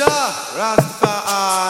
Jah Rastafari.